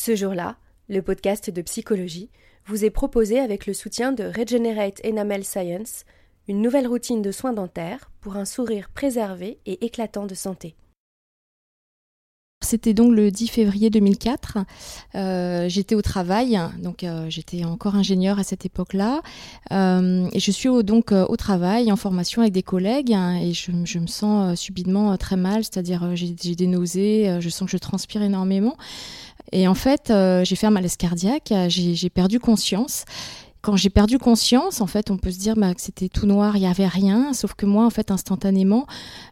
Ce jour-là, le podcast de psychologie vous est proposé avec le soutien de Regenerate Enamel Science, une nouvelle routine de soins dentaires pour un sourire préservé et éclatant de santé. C'était donc le 10 février 2004. Euh, j'étais au travail, donc euh, j'étais encore ingénieur à cette époque-là. Euh, et je suis donc au travail en formation avec des collègues hein, et je, me sens subitement très mal, c'est-à-dire j'ai des nausées, je sens que je transpire énormément. Et en fait, j'ai fait un malaise cardiaque, j'ai perdu conscience quand j'ai perdu conscience, en fait, on peut se dire bah, que c'était tout noir, il n'y avait rien. Sauf que moi, en fait, instantanément,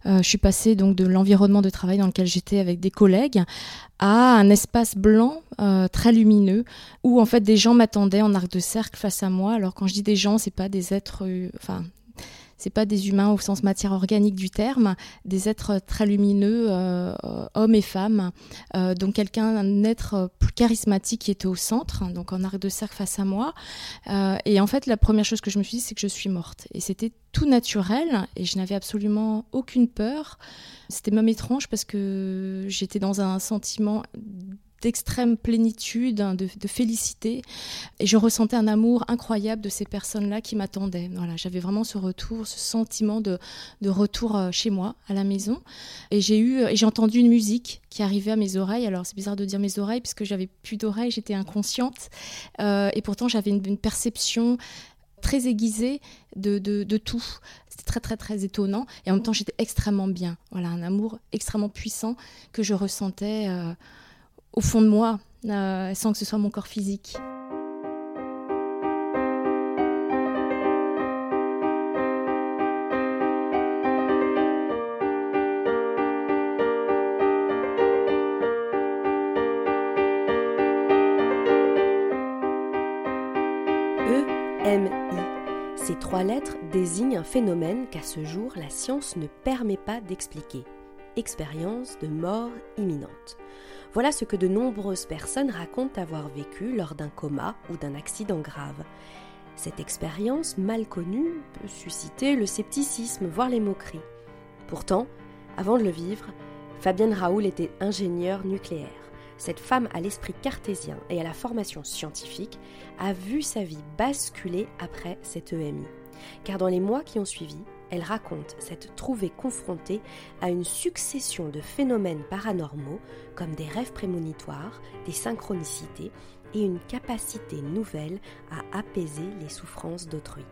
euh, je suis passée donc de l'environnement de travail dans lequel j'étais avec des collègues à un espace blanc euh, très lumineux où en fait des gens m'attendaient en arc de cercle face à moi. Alors quand je dis des gens, c'est pas des êtres, euh, enfin c'est pas des humains au sens matière organique du terme, des êtres très lumineux, euh, hommes et femmes. Euh, donc quelqu'un, un être plus charismatique qui était au centre, donc en arc de cercle face à moi. Euh, et en fait, la première chose que je me suis dit, c'est que je suis morte. Et c'était tout naturel et je n'avais absolument aucune peur. C'était même étrange parce que j'étais dans un sentiment d'extrême plénitude, hein, de, félicité. Et je ressentais un amour incroyable de ces personnes-là qui m'attendaient. Voilà, j'avais vraiment ce retour, ce sentiment de, retour euh, chez moi, à la maison. Et j'ai eu, j'ai entendu une musique qui arrivait à mes oreilles. Alors c'est bizarre de dire mes oreilles puisque j'avais plus d'oreilles, j'étais inconsciente. Euh, et pourtant j'avais une, perception très aiguisée de, de, tout. C'était très très très étonnant et en même temps j'étais extrêmement bien. Voilà, un amour extrêmement puissant que je ressentais. Euh, au fond de moi, euh, sans que ce soit mon corps physique. E-M-I. Ces trois lettres désignent un phénomène qu'à ce jour la science ne permet pas d'expliquer. Expérience de mort imminente. Voilà ce que de nombreuses personnes racontent avoir vécu lors d'un coma ou d'un accident grave. Cette expérience mal connue peut susciter le scepticisme, voire les moqueries. Pourtant, avant de le vivre, Fabienne Raoul était ingénieure nucléaire. Cette femme à l'esprit cartésien et à la formation scientifique a vu sa vie basculer après cette EMI. Car dans les mois qui ont suivi, elle raconte s'être trouvée confrontée à une succession de phénomènes paranormaux comme des rêves prémonitoires, des synchronicités et une capacité nouvelle à apaiser les souffrances d'autrui.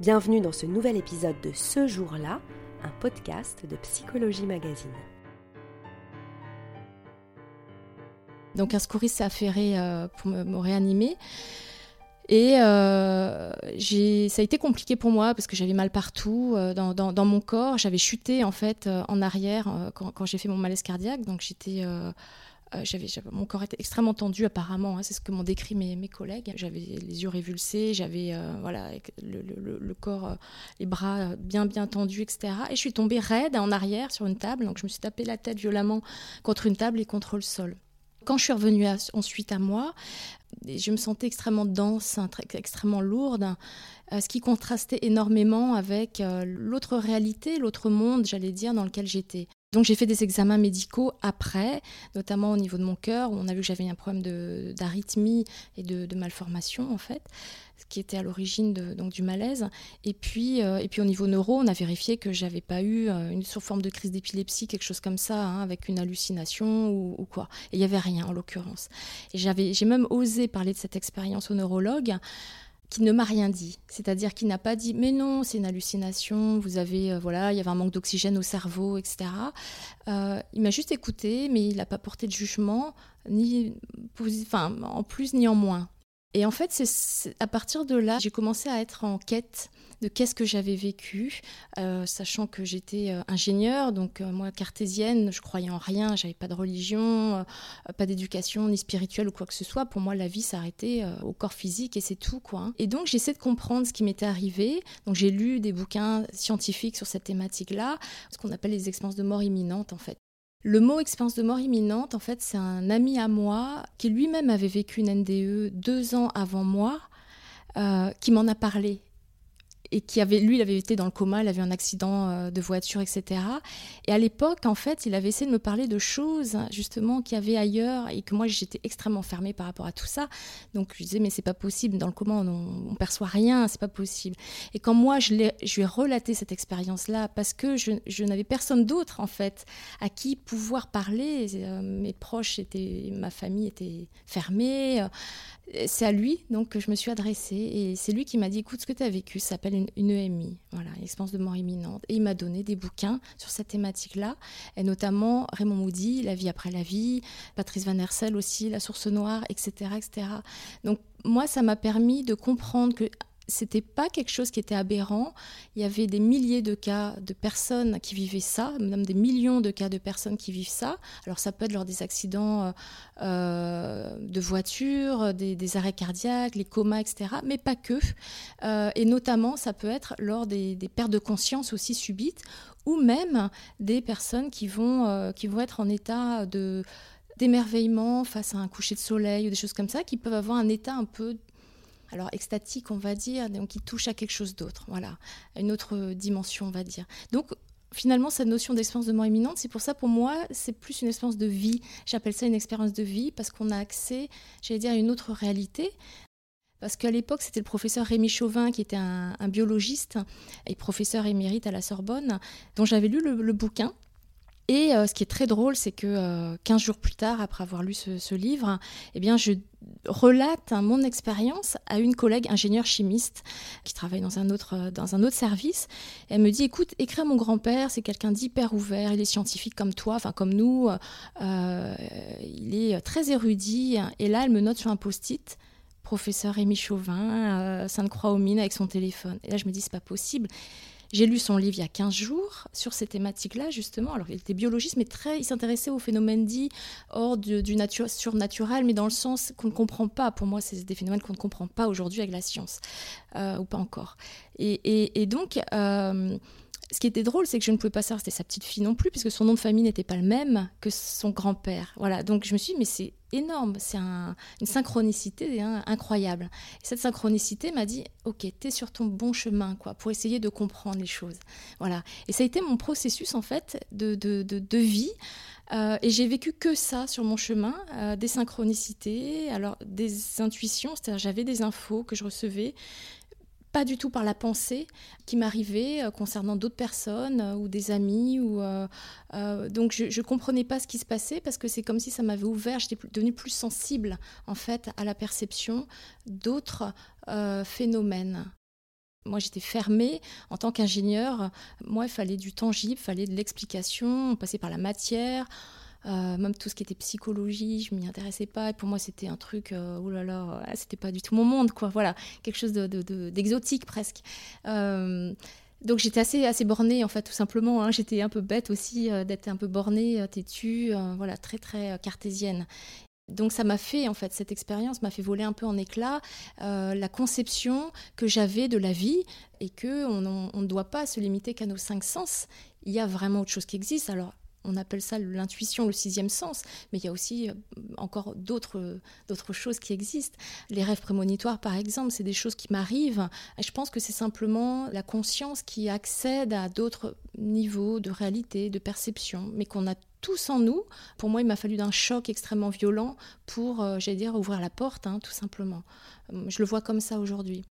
Bienvenue dans ce nouvel épisode de Ce jour-là, un podcast de Psychologie Magazine. Donc un secouriste s'est affairé euh, pour me réanimer. Et euh, ça a été compliqué pour moi parce que j'avais mal partout euh, dans, mon corps. J'avais chuté en fait euh, en arrière quand, j'ai fait mon malaise cardiaque. Donc j'étais, mon corps était extrêmement tendu apparemment. Hein, c'est ce que m'ont décrit mes, collègues. J'avais les yeux révulsés, j'avais voilà le, le, le, corps, les bras bien bien tendus, etc. Et je suis tombée raide en arrière sur une table. Donc je me suis tapé la tête violemment contre une table et contre le sol quand je suis revenue ensuite à moi, je me sentais extrêmement dense, hein, extrêmement lourde, euh, ce qui contrastait énormément avec euh, l'autre réalité, l'autre monde, j'allais dire, dans lequel j'étais. Donc j'ai fait des examens médicaux après, notamment au niveau de mon cœur, où on a vu que j'avais un problème d'arythmie et de, malformation en fait, ce qui était à l'origine donc du malaise. Et puis, euh, et puis au niveau neuro, on a vérifié que j'avais pas eu euh, une forme de crise d'épilepsie, quelque chose comme ça, hein, avec une hallucination ou, quoi. Et il y avait rien en l'occurrence. Et j'ai même osé parler de cette expérience au neurologue qui ne m'a rien dit, c'est-à-dire qui n'a pas dit mais non c'est une hallucination, vous avez euh, voilà il y avait un manque d'oxygène au cerveau etc. Euh, il m'a juste écouté mais il n'a pas porté de jugement ni en plus ni en moins. Et en fait, c'est à partir de là, j'ai commencé à être en quête de qu'est-ce que j'avais vécu, euh, sachant que j'étais euh, ingénieure, donc euh, moi cartésienne, je croyais en rien, j'avais pas de religion, pas d'éducation ni spirituelle ou quoi que ce soit. Pour moi, la vie s'arrêtait au corps physique et c'est tout. Hein. Et donc j'essaie de comprendre ce qui m'était arrivé. Donc j'ai lu des bouquins scientifiques sur cette thématique-là, ce qu'on appelle les expériences de mort imminente en fait. Le mot expérience de mort imminente, en fait, c'est un ami à moi qui lui-même avait vécu une NDE deux ans avant moi, euh, qui m'en a parlé. Et qui avait, lui, il avait été dans le coma, il avait un accident euh, de voiture, etc. Et à l'époque, en fait, il avait essayé de me parler de choses, justement, qu'il y avait ailleurs et que moi, j'étais extrêmement fermée par rapport à tout ça. Donc, je disais, mais c'est pas possible, dans le coma, on, on perçoit rien, c'est pas possible. Et quand moi, je, lui ai relaté cette expérience-là, parce que je, je n'avais personne d'autre, en fait, à qui pouvoir parler, euh, mes proches étaient, ma famille était fermée, euh, c'est à lui donc que je me suis adressée. Et c'est lui qui m'a dit écoute ce que tu as vécu s'appelle une, EMI voilà une expérience de mort imminente. Et il m'a donné des bouquins sur cette thématique là et notamment Raymond Moody La vie après la vie Patrice Van Hersel aussi La source noire etc etc donc moi ça m'a permis de comprendre que c'était pas quelque chose qui était aberrant. Il y avait des milliers de cas de personnes qui vivaient ça, même des millions de cas de personnes qui vivent ça. Alors ça peut être lors des accidents euh, euh, de voiture, des, arrêts cardiaques, les comas, etc. Mais pas que. Euh, et notamment, ça peut être lors des, pertes de conscience aussi subites, ou même des personnes qui vont, être en état d'émerveillement face à un coucher de soleil ou des choses comme ça, qui peuvent avoir un état un peu alors extatique, on va dire, donc qui touche à quelque chose d'autre, voilà, une autre dimension, on va dire. Donc finalement, cette notion d'expérience de mort imminente, c'est pour ça, pour moi, c'est plus une expérience de vie. J'appelle ça une expérience de vie parce qu'on a accès, j'allais dire, à une autre réalité. Parce qu'à l'époque, c'était le professeur Rémi Chauvin, qui était un, biologiste et professeur émérite à la Sorbonne, dont j'avais lu le, bouquin. Et euh, ce qui est très drôle, c'est que 15 euh, jours plus tard, après avoir lu ce, livre, eh bien, je relate mon expérience à une collègue ingénieure chimiste qui travaille dans un autre, euh, dans un autre service. elle me dit, écoute, écris à mon grand-père, c'est quelqu'un d'hyper ouvert, il est scientifique comme toi, enfin comme nous, euh, il est très érudit. Et là, elle me note sur un post-it, professeur Rémi Chauvin, Sainte-Croix-aux-Mines avec son téléphone. Et là, je me dis, c'est pas possible. J'ai lu son livre il y a 15 jours sur ces thématiques-là, justement. Alors, il était biologiste, mais très, il s'intéressait aux phénomènes dits hors du, nature, surnaturel, mais dans le sens qu'on ne comprend pas. Pour moi, c'est des phénomènes qu'on ne comprend pas aujourd'hui avec la science, euh, ou pas encore. Et, donc, euh, ce qui était drôle, c'est que je ne pouvais pas savoir c'était sa petite fille non plus, puisque son nom de famille n'était pas le même que son grand-père. Voilà, donc je me suis dit, mais c'est énorme, c'est une synchronicité hein, incroyable. Et cette synchronicité m'a dit, ok, tu es sur ton bon chemin, quoi, pour essayer de comprendre les choses. Voilà, et ça a été mon processus, en fait, de, de, de, vie. Euh, et j'ai vécu que ça sur mon chemin, euh, des synchronicités, alors des intuitions, c'est-à-dire j'avais des infos que je recevais, pas du tout par la pensée qui m'arrivait euh, concernant d'autres personnes euh, ou des amis. Ou, euh, donc je ne comprenais pas ce qui se passait parce que c'est comme si ça m'avait ouvert, j'étais devenue plus sensible en fait à la perception d'autres phénomènes. Moi, j'étais fermée en tant qu'ingénieur. Moi, il fallait du tangible, il fallait de l'explication, on passait par la matière. Euh, même tout ce qui était psychologie, je m'y intéressais pas. Et pour moi, c'était un truc, euh, oh là là, c'était pas du tout mon monde, quoi. Voilà, quelque chose d'exotique de, presque. Euh, donc j'étais assez, assez bornée, en fait, tout simplement. Hein. J'étais un peu bête aussi d'être un peu bornée, têtue, voilà, très, très cartésienne. Donc ça m'a fait, en fait, cette expérience m'a fait voler un peu en éclats la conception que j'avais de la vie et que on, on ne doit pas se limiter qu'à nos cinq sens. Il y a vraiment autre chose qui existe. Alors on appelle ça l'intuition, le sixième sens, mais il y a aussi euh, encore d'autres, choses qui existent. Les rêves prémonitoires, par exemple, c'est des choses qui m'arrivent. Je pense que c'est simplement la conscience qui accède à d'autres niveaux de réalité, de perception, mais qu'on a tous en nous. Pour moi, il m'a fallu d'un choc extrêmement violent pour, euh, j'allais dire, ouvrir la porte, hein, tout simplement. Euh, je le vois comme ça aujourd'hui.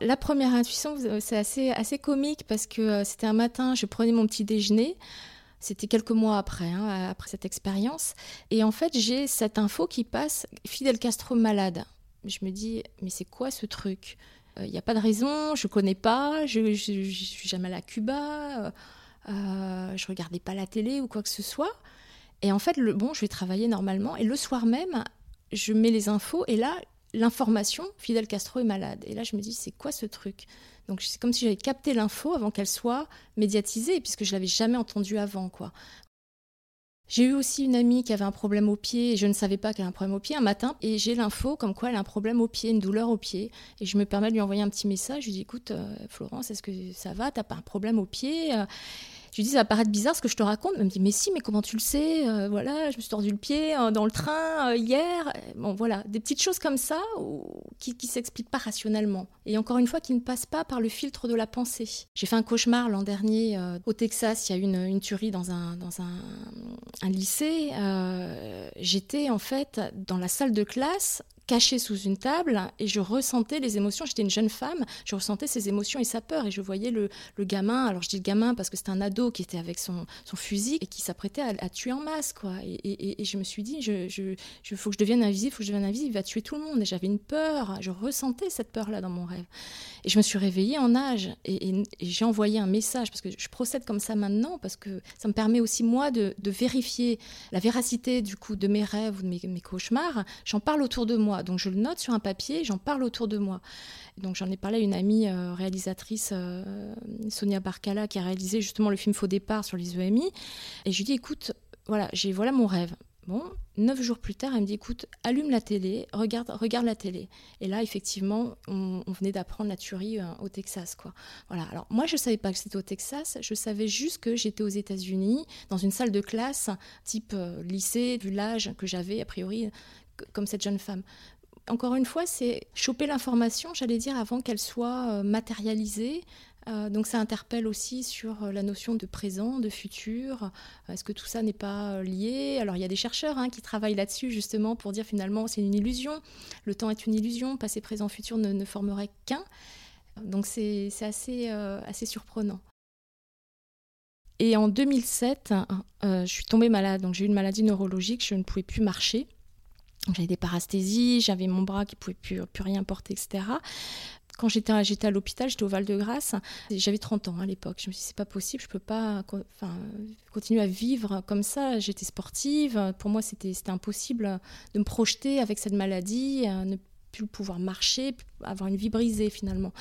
La première intuition, c'est assez comique parce que c'était un matin, je prenais mon petit déjeuner. C'était quelques mois après, hein, après cette expérience. Et en fait, j'ai cette info qui passe Fidel Castro malade. Je me dis, mais c'est quoi ce truc? Il euh, n'y a pas de raison, je connais pas, je ne suis jamais allée à Cuba, euh, euh, je regardais pas la télé ou quoi que ce soit. Et en fait, le, bon, je vais travailler normalement. Et le soir même, je mets les infos et là, l'information, Fidel Castro est malade. Et là, je me dis, c'est quoi ce truc? Donc c'est comme si j'avais capté l'info avant qu'elle soit médiatisée, puisque je l'avais jamais entendue avant, quoi. J'ai eu aussi une amie qui avait un problème au pied et je ne savais pas qu'elle avait un problème au pied un matin et j'ai l'info comme quoi elle a un problème au pied, une douleur au pied et je me permets de lui envoyer un petit message. Je lui dis écoute euh, Florence, est-ce que ça va? T'as pas un problème au pied? Je lui dis, ça va paraître bizarre ce que je te raconte. Elle me dit, mais si, mais comment tu le sais euh, Voilà, je me suis tordu le pied euh, dans le train euh, hier. Bon, voilà, des petites choses comme ça qui ne s'expliquent pas rationnellement. Et encore une fois, qui ne passent pas par le filtre de la pensée. J'ai fait un cauchemar l'an dernier au Texas. Il y a eu une, tuerie dans un, dans un lycée. J'étais en fait dans la salle de classe cachée sous une table et je ressentais les émotions. J'étais une jeune femme, je ressentais ses émotions et sa peur et je voyais le, gamin. Alors je dis le gamin parce que c'était un ado qui était avec son, fusil et qui s'apprêtait à, tuer en masse. quoi. Et, je me suis dit, je, je, faut que je devienne invisible, faut que je devienne invisible, il va tuer tout le monde. Et j'avais une peur, je ressentais cette peur-là dans mon rêve. Et je me suis réveillée en âge et, j'ai envoyé un message parce que je procède comme ça maintenant parce que ça me permet aussi moi de, vérifier la véracité du coup de mes rêves ou de mes, cauchemars. J'en parle autour de Donc je le note sur un papier, j'en parle autour de moi. Donc j'en ai parlé à une amie euh, réalisatrice, euh, Sonia Barcala, qui a réalisé justement le film Faux départ sur les EMI. Et je lui dis, écoute, voilà, j'ai voilà mon rêve. Bon, neuf jours plus tard, elle me dit écoute, allume la télé, regarde, regarde la télé. Et là, effectivement, on, venait d'apprendre la tuerie euh, au Texas, quoi. Voilà. Alors moi, je savais pas que c'était au Texas. Je savais juste que j'étais aux États-Unis, dans une salle de classe, type lycée, vu l'âge que j'avais a priori, comme cette jeune femme encore une fois, c'est choper l'information, j'allais dire, avant qu'elle soit euh, matérialisée. Euh, donc ça interpelle aussi sur euh, la notion de présent, de futur. Est-ce que tout ça n'est pas lié? Alors il y a des chercheurs hein, qui travaillent là-dessus justement pour dire finalement c'est une illusion. Le temps est une illusion, passé, présent, futur ne, ne formerait qu'un. Donc c'est assez, assez surprenant. Et en 2007, je suis tombée malade, donc j'ai eu une maladie neurologique, je ne pouvais plus marcher. J'avais des parasthésies, j'avais mon bras qui pouvait plus, rien porter, etc. Quand j'étais à l'hôpital, j'étais au Val-de-Grâce, j'avais 30 ans à l'époque. Je me suis dit, c'est pas possible, je peux pas continuer à vivre comme ça. J'étais sportive, pour moi c'était impossible de me projeter avec cette maladie, ne plus pouvoir marcher, avoir une vie brisée finalement.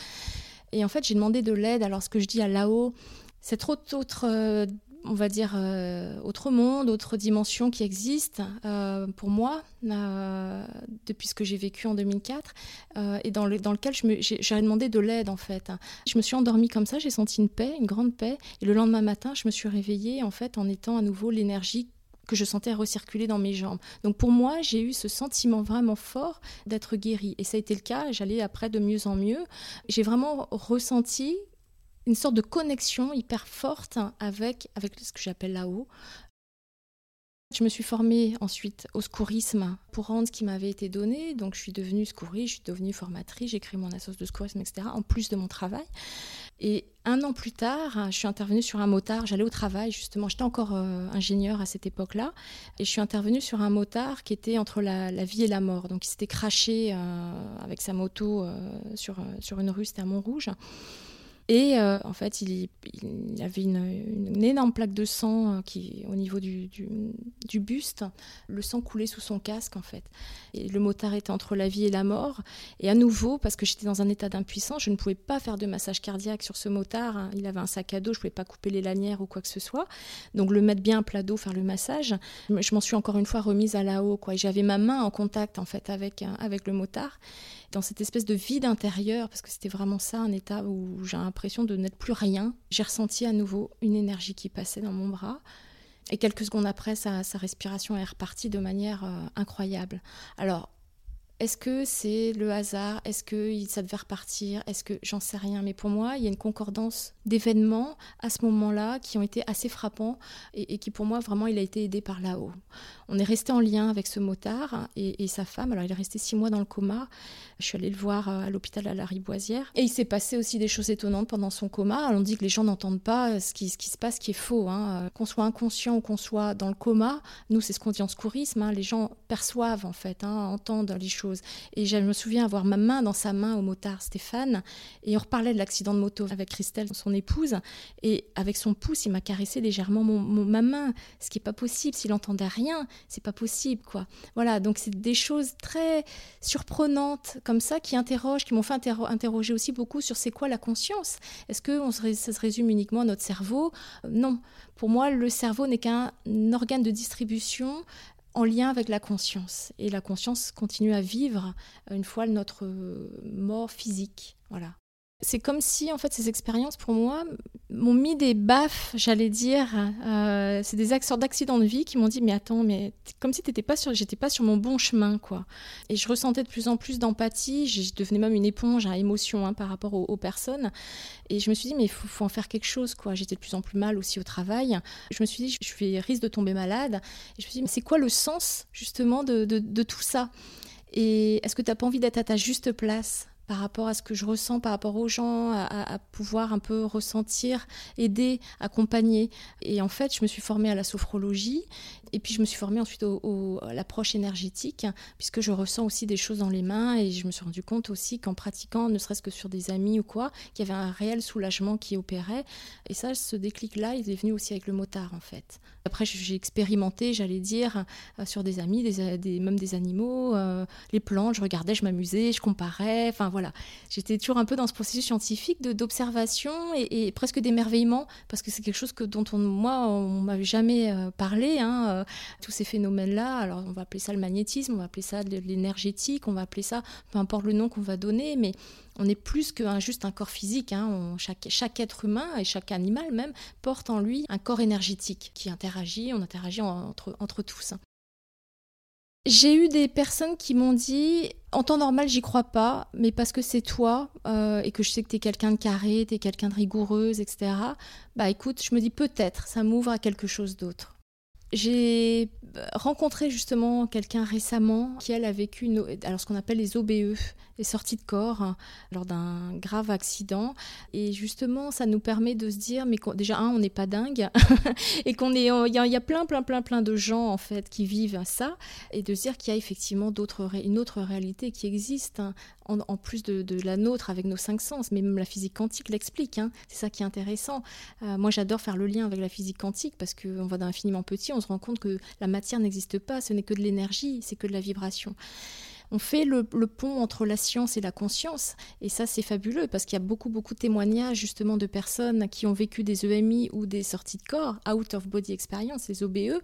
Et en fait, j'ai demandé de l'aide. Alors, ce que je dis à là-haut, cette autre, autre euh, on va dire, euh, autre monde, autre dimension qui existe euh, pour moi euh, depuis ce que j'ai vécu en 2004 et dans, le, dans lequel j'ai demandé de l'aide en fait. Je me suis endormie comme ça, j'ai senti une paix, une grande paix et le lendemain matin, je me suis réveillée en fait en étant à nouveau l'énergie que je sentais recirculer dans mes jambes. Donc pour moi, j'ai eu ce sentiment vraiment fort d'être guérie. Et ça a été le cas, j'allais après de mieux en mieux. J'ai vraiment ressenti une sorte de connexion hyper forte avec, avec ce que j'appelle là-haut. Je me suis formée ensuite au secourisme pour rendre ce qui m'avait été donné. Donc je suis devenue secouriste, je suis devenue formatrice, j'ai créé mon association de secourisme, etc., en plus de mon travail. Et un an plus tard, je suis intervenue sur un motard. J'allais au travail, justement. J'étais encore euh, ingénieure à cette époque-là. Et je suis intervenue sur un motard qui était entre la, vie et la mort. Donc, il s'était craché euh, avec sa moto euh, sur, sur une rue, c'était à Montrouge. Et euh, en fait, il, avait une, énorme plaque de sang euh, qui, au niveau du, buste. Le sang coulait sous son casque, en fait. Et le motard était entre la vie et la mort. Et à nouveau, parce que j'étais dans un état d'impuissance, je ne pouvais pas faire de massage cardiaque sur ce motard. Hein. Il avait un sac à dos, je ne pouvais pas couper les lanières ou quoi que ce soit. Donc le mettre bien à plat d'eau, faire le massage. Je m'en suis encore une fois remise à la haut, quoi. J'avais ma main en contact, en fait, avec, avec le motard dans cette espèce de vide intérieur, parce que c'était vraiment ça, un état où j'ai de n'être plus rien. J'ai ressenti à nouveau une énergie qui passait dans mon bras. Et quelques secondes après, sa, respiration est repartie de manière euh, incroyable. Alors, est-ce que c'est le hasard? Est-ce que ça devait repartir? Est-ce que j'en sais rien Mais pour moi, il y a une concordance d'événements à ce moment-là qui ont été assez frappants et, qui, pour moi, vraiment, il a été aidé par là-haut. On est resté en lien avec ce motard et, sa femme. Alors, il est resté six mois dans le coma. Je suis allée le voir euh, à l'hôpital à la Riboisière. Et il s'est passé aussi des choses étonnantes pendant son coma. on dit que les gens n'entendent pas ce qui, se passe, qui est faux. Hein. Euh, qu'on soit inconscient ou qu'on soit dans le coma, nous, c'est ce qu'on dit en secourisme. Hein. Les gens perçoivent, en fait, hein, entendent les choses. Et je me souviens avoir ma main dans sa main au motard Stéphane. Et on reparlait de l'accident de moto avec Christelle, son épouse. Et avec son pouce, il m'a caressé légèrement ma main. Ce qui n'est pas possible. S'il entendait rien, c'est pas possible, quoi. Voilà, donc c'est des choses très surprenantes comme ça qui interrogent, qui m'ont fait interroger aussi beaucoup sur c'est quoi la conscience. Est-ce que ça se résume uniquement à notre cerveau? Non. Pour moi, le cerveau n'est qu'un organe de distribution en lien avec la conscience. Et la conscience continue à vivre une fois notre mort physique. Voilà. C'est comme si, en fait, ces expériences, pour moi, m'ont mis des baffes, j'allais dire. Euh, c'est des sortes d'accidents de vie qui m'ont dit, mais attends, mais comme si t'étais pas sur, j'étais pas sur mon bon chemin, quoi. Et je ressentais de plus en plus d'empathie. Je devenais même une éponge à émotion hein, par rapport aux, personnes. Et je me suis dit, mais il faut, en faire quelque chose, quoi. J'étais de plus en plus mal aussi au travail. Je me suis dit, je risque de tomber malade. Et je me suis dit, mais c'est quoi le sens, justement, de, de tout ça? Et est-ce que tu n'as pas envie d'être à ta juste place? Par rapport à ce que je ressens, par rapport aux gens, à, pouvoir un peu ressentir, aider, accompagner. Et en fait, je me suis formée à la sophrologie et puis je me suis formée ensuite à l'approche énergétique, puisque je ressens aussi des choses dans les mains et je me suis rendu compte aussi qu'en pratiquant, ne serait-ce que sur des amis ou quoi, qu'il y avait un réel soulagement qui opérait. Et ça, ce déclic-là, il est venu aussi avec le motard en fait. Après, j'ai expérimenté, j'allais dire, euh, sur des amis, même des animaux, euh, les plantes, je regardais, je m'amusais, je comparais, enfin voilà. J'étais toujours un peu dans ce processus scientifique d'observation et, presque d'émerveillement, parce que c'est quelque chose dont on, moi, on m'avait jamais euh, parlé, hein, tous ces phénomènes-là. Alors, on va appeler ça le magnétisme, on va appeler ça l'énergétique, on va appeler ça, peu importe le nom qu'on va donner, mais on est plus que juste un corps physique. Hein. chaque, être humain et chaque animal même porte en lui un corps énergétique qui interagit, on interagit entre, entre tous. J'ai eu des personnes qui m'ont dit en temps normal, j'y crois pas, mais parce que c'est toi euh, et que je sais que tu es quelqu'un de carré, tu es quelqu'un de rigoureuse, etc. Bah écoute, je me dis peut-être, ça m'ouvre à quelque chose d'autre. J'ai rencontré justement quelqu'un récemment qui, elle, a vécu alors ce qu'on appelle les OBE, les sorties de corps, hein, lors d'un grave accident. Et justement, ça nous permet de se dire, mais déjà, un, on n'est pas dingue, et qu'on est, il y, a plein, plein, plein, plein de gens, en fait, qui vivent ça, et de se dire qu'il y a effectivement d'autres, une autre réalité qui existe, hein, en, plus de, la nôtre avec nos cinq sens, mais même la physique quantique l'explique, hein. c'est ça qui est intéressant. Euh, moi, j'adore faire le lien avec la physique quantique, parce qu'on va d'infiniment petit, se rend compte que la matière n'existe pas, ce n'est que de l'énergie, c'est que de la vibration on fait le, pont entre la science et la conscience. Et ça, c'est fabuleux parce qu'il y a beaucoup, beaucoup de témoignages justement de personnes qui ont vécu des EMI ou des sorties de corps, out of body experience, les OBE,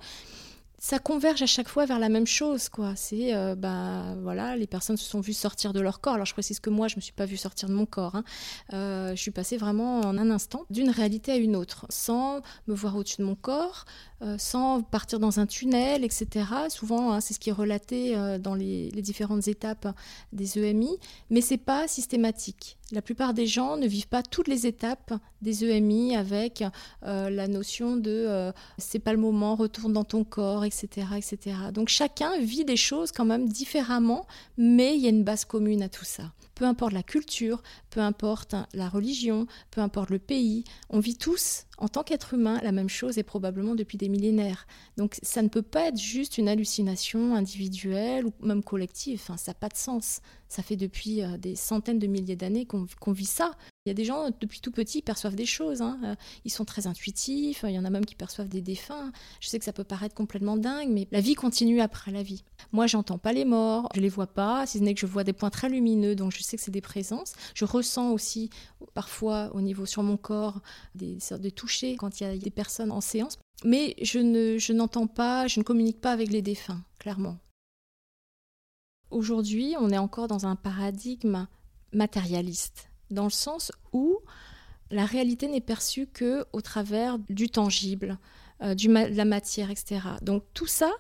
ça converge à chaque fois vers la même chose, quoi. C'est, euh, bah, voilà, les personnes se sont vues sortir de leur corps. Alors, je précise que moi, je me suis pas vue sortir de mon corps. Hein. Euh, je suis passée vraiment en un instant d'une réalité à une autre, sans me voir au-dessus de mon corps, euh, sans partir dans un tunnel, etc. Souvent, hein, c'est ce qui est relaté dans les, les, différentes étapes des EMI, mais c'est pas systématique. La plupart des gens ne vivent pas toutes les étapes des EMI avec euh, la notion de euh, c'est pas le moment, retourne dans ton corps, etc., etc. Donc chacun vit des choses quand même différemment, mais il y a une base commune à tout ça. Peu importe la culture, peu importe la religion, peu importe le pays, on vit tous en tant qu'être humain la même chose et probablement depuis des millénaires. Donc ça ne peut pas être juste une hallucination individuelle ou même collective, enfin, ça n'a pas de sens. Ça fait depuis euh, des centaines de milliers d'années qu'on vit ça. Il y a des gens, depuis tout petit, perçoivent des choses. Hein. Euh, ils sont très intuitifs. Il y en a même qui perçoivent des défunts. Je sais que ça peut paraître complètement dingue, mais la vie continue après la vie. Moi, j'entends pas les morts, je les vois pas, si ce n'est que je vois des points très lumineux, donc je sais que c'est des présences. Je ressens aussi parfois au niveau sur mon corps des sortes de toucher quand il y a des personnes en séance. Mais je, ne, je n'entends pas, je ne communique pas avec les défunts, clairement. Aujourd'hui, on est encore dans un paradigme matérialiste dans le sens où la réalité n'est perçue que au travers du tangible, euh, de la matière, etc. Donc tout ça,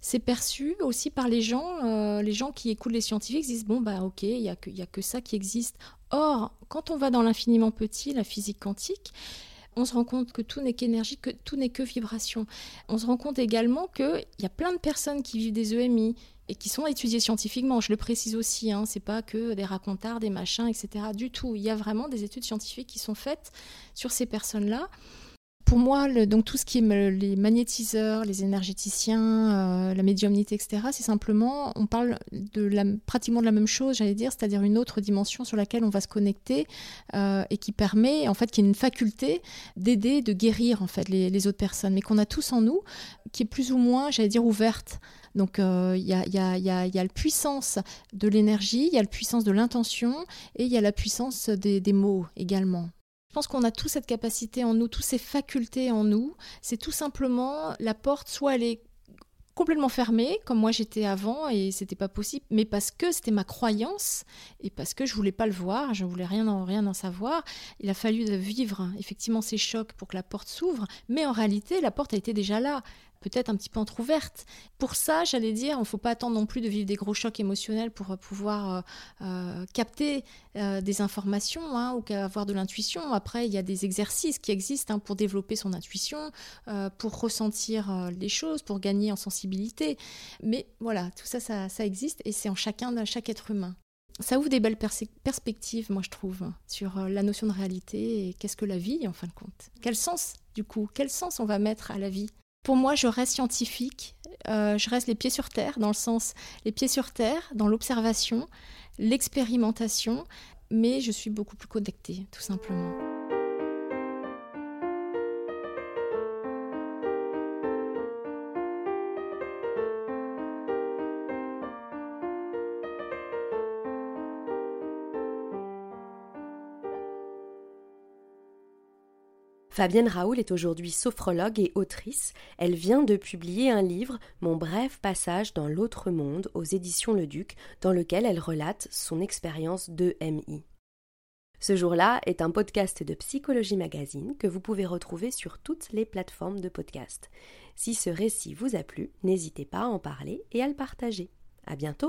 c'est perçu aussi par les gens, euh, les gens qui écoutent les scientifiques disent bon bah ok, il n'y a, a que ça qui existe. Or, quand on va dans l'infiniment petit, la physique quantique, on se rend compte que tout n'est qu'énergie, que tout n'est que vibration. On se rend compte également qu'il y a plein de personnes qui vivent des EMI et qui sont étudiées scientifiquement. Je le précise aussi, hein, c'est pas que des racontards, des machins, etc. Du tout. Il y a vraiment des études scientifiques qui sont faites sur ces personnes-là pour moi, donc tout ce qui est les magnétiseurs, les énergéticiens, euh, la médiumnité, etc., c'est simplement, on parle de la, pratiquement de la même chose, j'allais dire, c'est-à-dire une autre dimension sur laquelle on va se connecter euh, et qui permet, en fait, qui est une faculté d'aider, de guérir, en fait, les, autres personnes, mais qu'on a tous en nous, qui est plus ou moins, j'allais dire, ouverte. Donc il y, a, la puissance de l'énergie, il y a la puissance de l'intention et il y a la puissance des mots également. Je pense qu'on a toute cette capacité en nous, toutes ces facultés en nous. C'est tout simplement la porte, soit elle est complètement fermée, comme moi j'étais avant, et c'était pas possible, mais parce que c'était ma croyance, et parce que je voulais pas le voir, je voulais rien en, rien en savoir. Il a fallu vivre effectivement ces chocs pour que la porte s'ouvre, mais en réalité, la porte a été déjà là peut-être un petit peu entrouverte. Pour ça, j'allais dire, il ne faut pas attendre non plus de vivre des gros chocs émotionnels pour euh, pouvoir euh, euh, capter des informations hein, ou avoir de l'intuition. Après, il y a des exercices qui existent hein, pour développer son intuition, pour ressentir les choses, pour gagner en sensibilité. Mais voilà, tout ça, ça, existe et c'est en chacun, chaque être humain. Ça ouvre des belles perspectives, moi je trouve, sur la notion de réalité et qu'est-ce que la vie en fin de compte. Quel sens, du coup, quel sens on va mettre à la vie? Pour moi, je reste scientifique, euh, je reste les pieds sur terre, dans le sens les pieds sur terre, dans l'observation, l'expérimentation, mais je suis beaucoup plus connectée, tout simplement. Fabienne Raoul est aujourd'hui sophrologue et autrice. Elle vient de publier un livre, Mon bref passage dans l'autre monde, aux éditions Le Duc, dans lequel elle relate son expérience de MI. Ce jour-là est un podcast de Psychologie Magazine que vous pouvez retrouver sur toutes les plateformes de podcast. Si ce récit vous a plu, n'hésitez pas à en parler et à le partager. À bientôt!